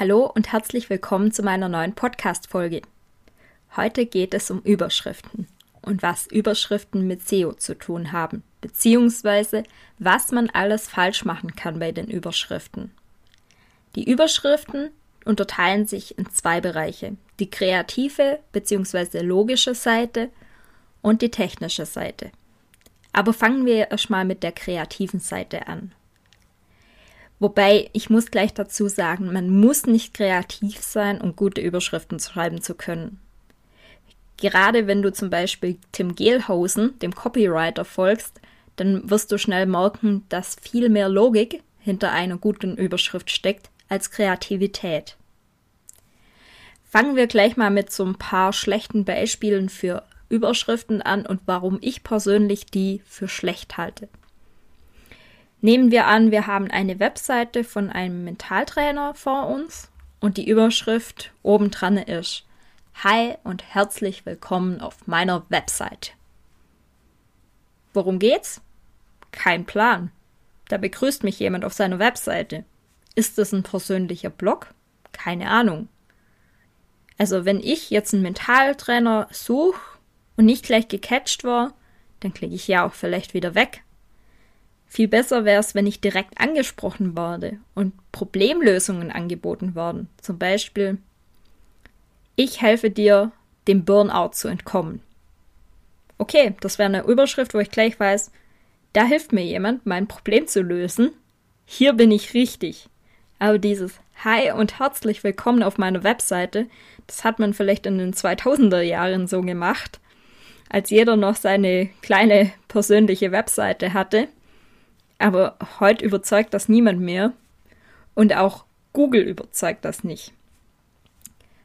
Hallo und herzlich willkommen zu meiner neuen Podcast-Folge. Heute geht es um Überschriften und was Überschriften mit SEO zu tun haben, beziehungsweise was man alles falsch machen kann bei den Überschriften. Die Überschriften unterteilen sich in zwei Bereiche, die kreative bzw. logische Seite und die technische Seite. Aber fangen wir erstmal mit der kreativen Seite an. Wobei ich muss gleich dazu sagen, man muss nicht kreativ sein, um gute Überschriften schreiben zu können. Gerade wenn du zum Beispiel Tim Gehlhausen, dem Copywriter, folgst, dann wirst du schnell merken, dass viel mehr Logik hinter einer guten Überschrift steckt als Kreativität. Fangen wir gleich mal mit so ein paar schlechten Beispielen für Überschriften an und warum ich persönlich die für schlecht halte. Nehmen wir an, wir haben eine Webseite von einem Mentaltrainer vor uns und die Überschrift obendran ist Hi und herzlich willkommen auf meiner Webseite. Worum geht's? Kein Plan. Da begrüßt mich jemand auf seiner Webseite. Ist das ein persönlicher Blog? Keine Ahnung. Also wenn ich jetzt einen Mentaltrainer suche und nicht gleich gecatcht war, dann klicke ich ja auch vielleicht wieder weg. Viel besser wäre es, wenn ich direkt angesprochen werde und Problemlösungen angeboten werden. Zum Beispiel, ich helfe dir, dem Burnout zu entkommen. Okay, das wäre eine Überschrift, wo ich gleich weiß, da hilft mir jemand, mein Problem zu lösen. Hier bin ich richtig. Aber dieses Hi und herzlich willkommen auf meiner Webseite, das hat man vielleicht in den 2000er Jahren so gemacht, als jeder noch seine kleine persönliche Webseite hatte aber heute überzeugt das niemand mehr. Und auch Google überzeugt das nicht.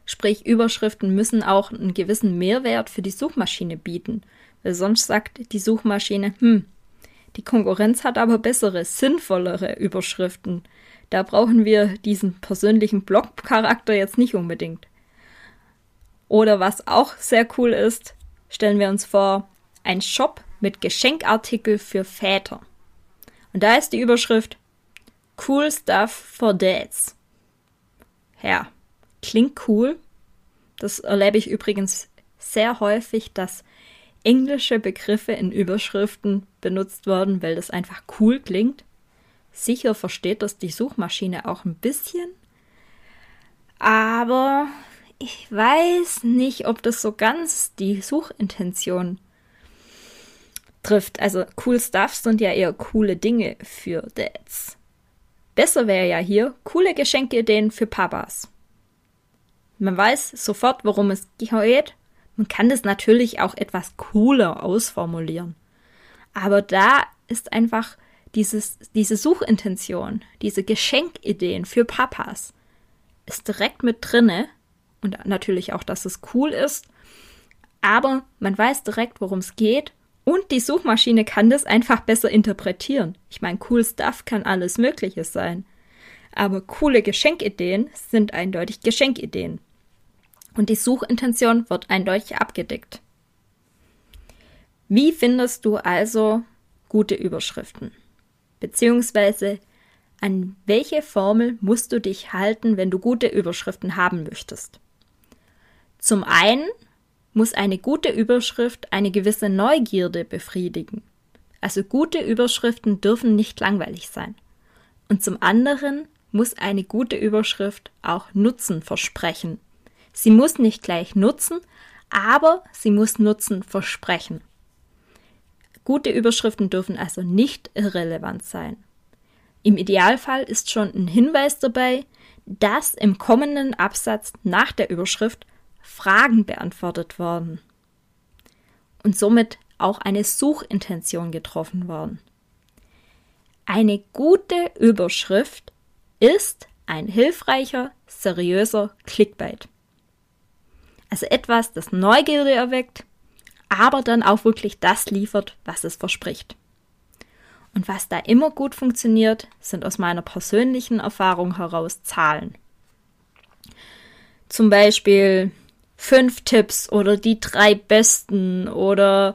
Sprich, Überschriften müssen auch einen gewissen Mehrwert für die Suchmaschine bieten. Weil sonst sagt die Suchmaschine, hm, die Konkurrenz hat aber bessere, sinnvollere Überschriften. Da brauchen wir diesen persönlichen Blog-Charakter jetzt nicht unbedingt. Oder was auch sehr cool ist, stellen wir uns vor, ein Shop mit Geschenkartikel für Väter. Und da ist die Überschrift Cool Stuff for Dads. Ja, klingt cool. Das erlebe ich übrigens sehr häufig, dass englische Begriffe in Überschriften benutzt werden, weil das einfach cool klingt. Sicher versteht das die Suchmaschine auch ein bisschen. Aber ich weiß nicht, ob das so ganz die Suchintention trifft. Also cool Stuff sind ja eher coole Dinge für Dads. Besser wäre ja hier coole Geschenkeideen für Papas. Man weiß sofort, worum es geht. Man kann das natürlich auch etwas cooler ausformulieren. Aber da ist einfach dieses, diese Suchintention, diese Geschenkideen für Papas ist direkt mit drinne und natürlich auch, dass es cool ist. Aber man weiß direkt, worum es geht und die Suchmaschine kann das einfach besser interpretieren. Ich meine, cool Stuff kann alles Mögliche sein. Aber coole Geschenkideen sind eindeutig Geschenkideen. Und die Suchintention wird eindeutig abgedeckt. Wie findest du also gute Überschriften? Beziehungsweise an welche Formel musst du dich halten, wenn du gute Überschriften haben möchtest? Zum einen muss eine gute Überschrift eine gewisse Neugierde befriedigen. Also gute Überschriften dürfen nicht langweilig sein. Und zum anderen muss eine gute Überschrift auch Nutzen versprechen. Sie muss nicht gleich nutzen, aber sie muss Nutzen versprechen. Gute Überschriften dürfen also nicht irrelevant sein. Im Idealfall ist schon ein Hinweis dabei, dass im kommenden Absatz nach der Überschrift Fragen beantwortet worden und somit auch eine Suchintention getroffen worden. Eine gute Überschrift ist ein hilfreicher, seriöser Clickbait. Also etwas, das Neugierde erweckt, aber dann auch wirklich das liefert, was es verspricht. Und was da immer gut funktioniert, sind aus meiner persönlichen Erfahrung heraus Zahlen. Zum Beispiel fünf Tipps oder die drei besten oder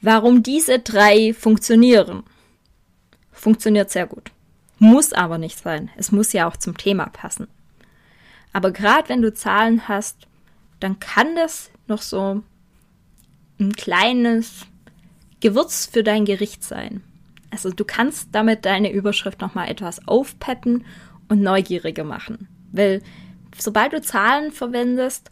warum diese drei funktionieren. Funktioniert sehr gut. Muss aber nicht sein. Es muss ja auch zum Thema passen. Aber gerade wenn du Zahlen hast, dann kann das noch so ein kleines Gewürz für dein Gericht sein. Also du kannst damit deine Überschrift nochmal etwas aufpeppen und neugieriger machen. Weil sobald du Zahlen verwendest,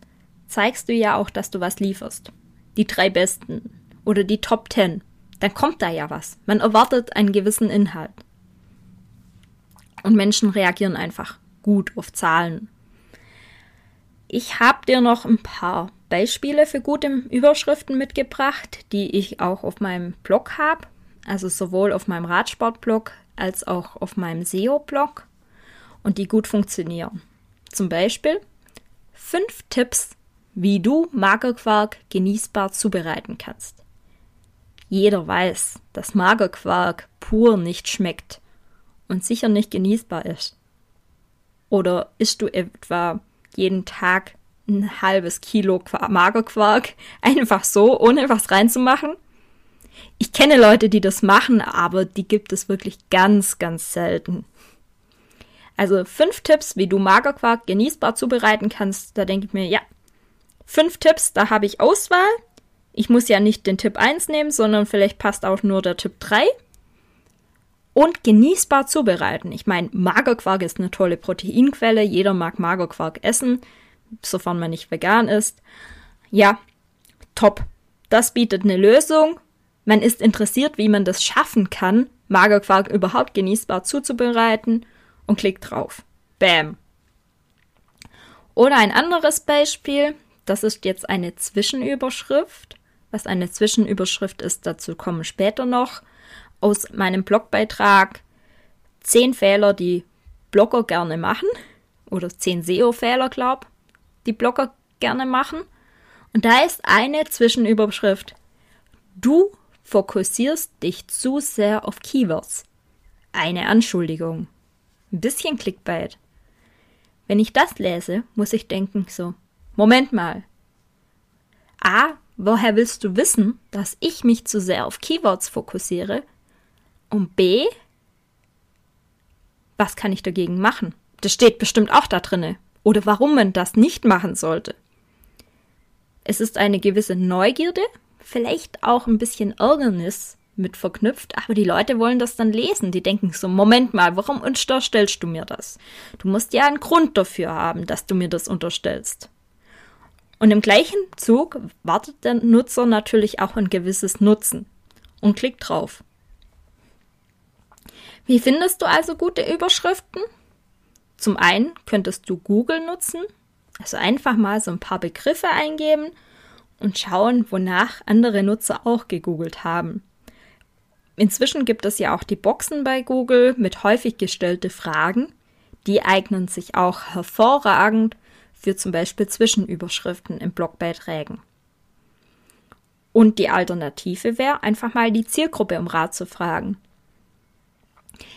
zeigst du ja auch, dass du was lieferst. Die drei besten oder die Top Ten. Dann kommt da ja was. Man erwartet einen gewissen Inhalt. Und Menschen reagieren einfach gut auf Zahlen. Ich habe dir noch ein paar Beispiele für gute Überschriften mitgebracht, die ich auch auf meinem Blog habe also sowohl auf meinem Radsportblog als auch auf meinem SEO-Blog und die gut funktionieren. Zum Beispiel fünf Tipps, wie du Magerquark genießbar zubereiten kannst. Jeder weiß, dass Magerquark pur nicht schmeckt und sicher nicht genießbar ist. Oder isst du etwa jeden Tag ein halbes Kilo Magerquark einfach so, ohne was reinzumachen? Ich kenne Leute, die das machen, aber die gibt es wirklich ganz, ganz selten. Also fünf Tipps, wie du Magerquark genießbar zubereiten kannst. Da denke ich mir, ja, fünf Tipps, da habe ich Auswahl. Ich muss ja nicht den Tipp 1 nehmen, sondern vielleicht passt auch nur der Tipp 3. Und genießbar zubereiten. Ich meine, Magerquark ist eine tolle Proteinquelle. Jeder mag Magerquark essen, sofern man nicht vegan ist. Ja, top. Das bietet eine Lösung man ist interessiert, wie man das schaffen kann, Magerquark überhaupt genießbar zuzubereiten und klickt drauf. Bam. Oder ein anderes Beispiel, das ist jetzt eine Zwischenüberschrift. Was eine Zwischenüberschrift ist, dazu kommen später noch. Aus meinem Blogbeitrag 10 Fehler, die Blogger gerne machen. Oder 10 SEO-Fehler, glaub, die Blogger gerne machen. Und da ist eine Zwischenüberschrift. Du fokussierst dich zu sehr auf Keywords. Eine Anschuldigung. Ein bisschen Clickbait. Wenn ich das lese, muss ich denken so, Moment mal. A, woher willst du wissen, dass ich mich zu sehr auf Keywords fokussiere? Und B, was kann ich dagegen machen? Das steht bestimmt auch da drinne. Oder warum man das nicht machen sollte. Es ist eine gewisse Neugierde, vielleicht auch ein bisschen Ärgernis mit verknüpft, aber die Leute wollen das dann lesen. Die denken so, Moment mal, warum unterstellst du mir das? Du musst ja einen Grund dafür haben, dass du mir das unterstellst. Und im gleichen Zug wartet der Nutzer natürlich auch ein gewisses Nutzen und klickt drauf. Wie findest du also gute Überschriften? Zum einen könntest du Google nutzen, also einfach mal so ein paar Begriffe eingeben und schauen, wonach andere Nutzer auch gegoogelt haben. Inzwischen gibt es ja auch die Boxen bei Google mit häufig gestellte Fragen. Die eignen sich auch hervorragend für zum Beispiel Zwischenüberschriften in Blogbeiträgen. Und die Alternative wäre, einfach mal die Zielgruppe um Rat zu fragen.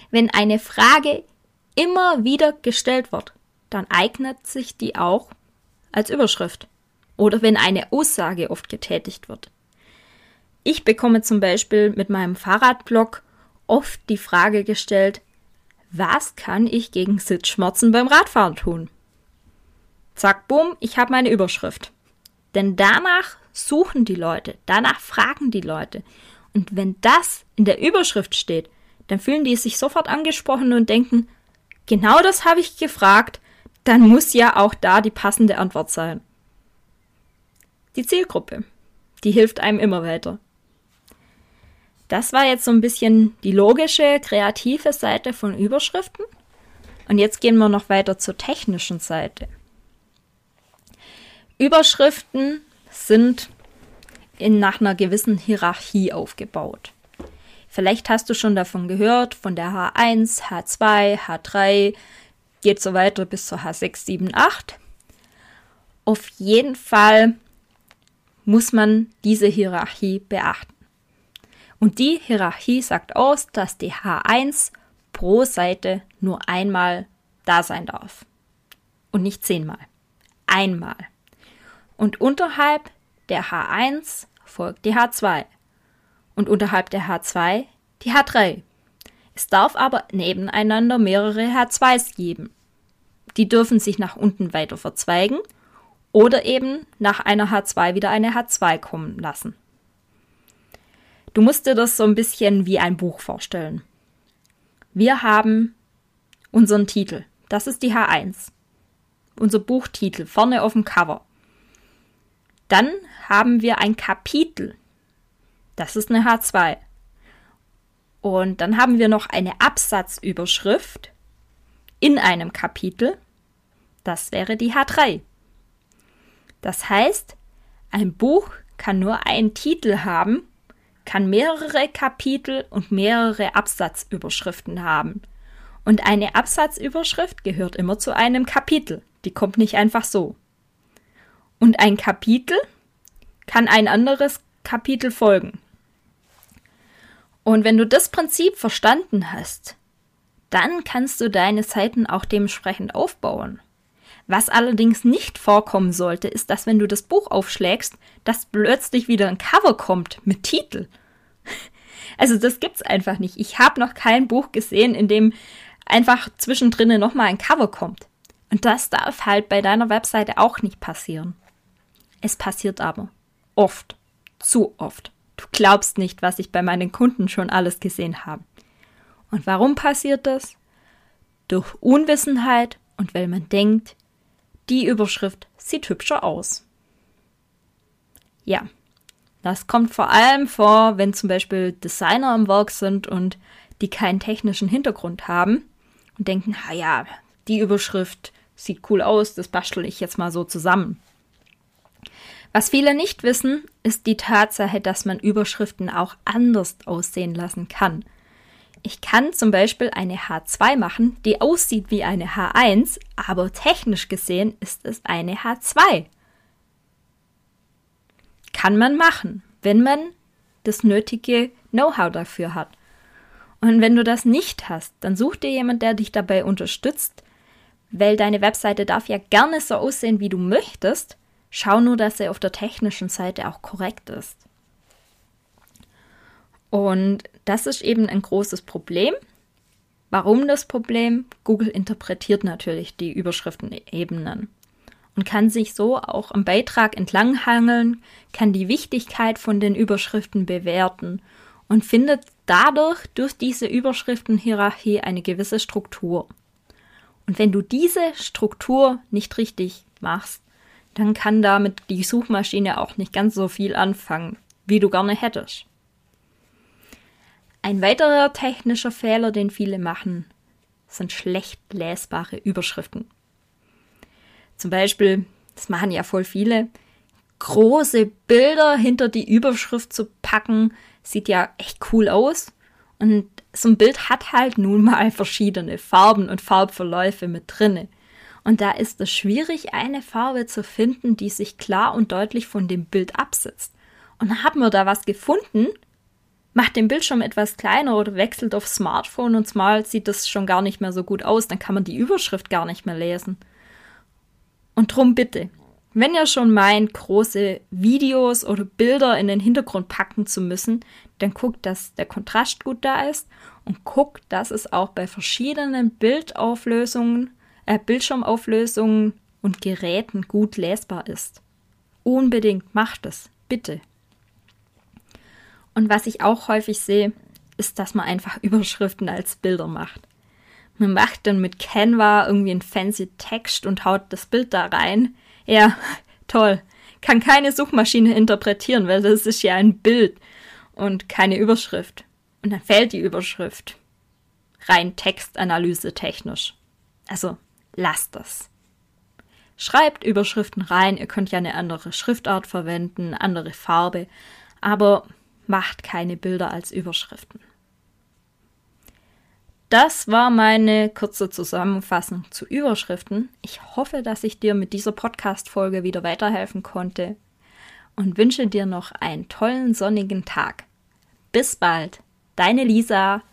Wenn eine Frage immer wieder gestellt wird, dann eignet sich die auch als Überschrift oder wenn eine Aussage oft getätigt wird. Ich bekomme zum Beispiel mit meinem Fahrradblog oft die Frage gestellt, was kann ich gegen Sitzschmerzen beim Radfahren tun? Zack, bumm, ich habe meine Überschrift. Denn danach suchen die Leute, danach fragen die Leute. Und wenn das in der Überschrift steht, dann fühlen die sich sofort angesprochen und denken, genau das habe ich gefragt, dann muss ja auch da die passende Antwort sein. Die Zielgruppe. Die hilft einem immer weiter. Das war jetzt so ein bisschen die logische, kreative Seite von Überschriften. Und jetzt gehen wir noch weiter zur technischen Seite. Überschriften sind in, nach einer gewissen Hierarchie aufgebaut. Vielleicht hast du schon davon gehört, von der H1, H2, H3, geht so weiter bis zur H6, 7, 8. Auf jeden Fall muss man diese Hierarchie beachten. Und die Hierarchie sagt aus, dass die H1 pro Seite nur einmal da sein darf. Und nicht zehnmal. Einmal. Und unterhalb der H1 folgt die H2. Und unterhalb der H2 die H3. Es darf aber nebeneinander mehrere H2s geben. Die dürfen sich nach unten weiter verzweigen oder eben nach einer H2 wieder eine H2 kommen lassen. Du musst dir das so ein bisschen wie ein Buch vorstellen. Wir haben unseren Titel. Das ist die H1. Unser Buchtitel vorne auf dem Cover. Dann haben wir ein Kapitel. Das ist eine H2. Und dann haben wir noch eine Absatzüberschrift in einem Kapitel. Das wäre die H3. Das heißt, ein Buch kann nur einen Titel haben, kann mehrere Kapitel und mehrere Absatzüberschriften haben. Und eine Absatzüberschrift gehört immer zu einem Kapitel. Die kommt nicht einfach so. Und ein Kapitel kann ein anderes Kapitel folgen. Und wenn du das Prinzip verstanden hast, dann kannst du deine Seiten auch dementsprechend aufbauen. Was allerdings nicht vorkommen sollte, ist, dass wenn du das Buch aufschlägst, dass plötzlich wieder ein Cover kommt mit Titel. Also das gibt's einfach nicht. Ich habe noch kein Buch gesehen, in dem einfach zwischendrin nochmal ein Cover kommt. Und das darf halt bei deiner Webseite auch nicht passieren. Es passiert aber. Oft. Zu oft. Du glaubst nicht, was ich bei meinen Kunden schon alles gesehen habe. Und warum passiert das? Durch Unwissenheit und weil man denkt, die Überschrift sieht hübscher aus. Ja, das kommt vor allem vor, wenn zum Beispiel Designer am Werk sind und die keinen technischen Hintergrund haben und denken, ja, die Überschrift sieht cool aus, das bastel ich jetzt mal so zusammen. Was viele nicht wissen, ist die Tatsache, dass man Überschriften auch anders aussehen lassen kann. Ich kann zum Beispiel eine H2 machen, die aussieht wie eine H1, aber technisch gesehen ist es eine H2. Kann man machen, wenn man das nötige Know-how dafür hat. Und wenn du das nicht hast, dann such dir jemand, der dich dabei unterstützt, weil deine Webseite darf ja gerne so aussehen, wie du möchtest, Schau nur, dass er auf der technischen Seite auch korrekt ist. Und das ist eben ein großes Problem. Warum das Problem? Google interpretiert natürlich die Überschriftenebenen und kann sich so auch am Beitrag entlanghangeln, kann die Wichtigkeit von den Überschriften bewerten und findet dadurch durch diese Überschriftenhierarchie eine gewisse Struktur. Und wenn du diese Struktur nicht richtig machst, dann kann damit die Suchmaschine auch nicht ganz so viel anfangen, wie du gerne hättest. Ein weiterer technischer Fehler, den viele machen, sind schlecht lesbare Überschriften. Zum Beispiel, das machen ja voll viele, große Bilder hinter die Überschrift zu packen, sieht ja echt cool aus. Und so ein Bild hat halt nun mal verschiedene Farben und Farbverläufe mit drinne. Und da ist es schwierig, eine Farbe zu finden, die sich klar und deutlich von dem Bild absetzt. Und haben wir da was gefunden, macht den Bildschirm etwas kleiner oder wechselt auf Smartphone und mal sieht das schon gar nicht mehr so gut aus, dann kann man die Überschrift gar nicht mehr lesen. Und drum bitte, wenn ihr schon meint, große Videos oder Bilder in den Hintergrund packen zu müssen, dann guckt, dass der Kontrast gut da ist und guckt, dass es auch bei verschiedenen Bildauflösungen Bildschirmauflösungen und Geräten gut lesbar ist. Unbedingt macht es, bitte. Und was ich auch häufig sehe, ist, dass man einfach Überschriften als Bilder macht. Man macht dann mit Canva irgendwie einen fancy Text und haut das Bild da rein. Ja, toll. Kann keine Suchmaschine interpretieren, weil das ist ja ein Bild und keine Überschrift. Und dann fällt die Überschrift. Rein Textanalyse technisch. Also, lasst es. Schreibt Überschriften rein, ihr könnt ja eine andere Schriftart verwenden, andere Farbe, aber macht keine Bilder als Überschriften. das war meine kurze Zusammenfassung zu Überschriften. Ich hoffe, dass ich dir mit dieser Podcast-Folge wieder weiterhelfen konnte und wünsche dir noch einen tollen sonnigen Tag. Bis bald, deine Lisa.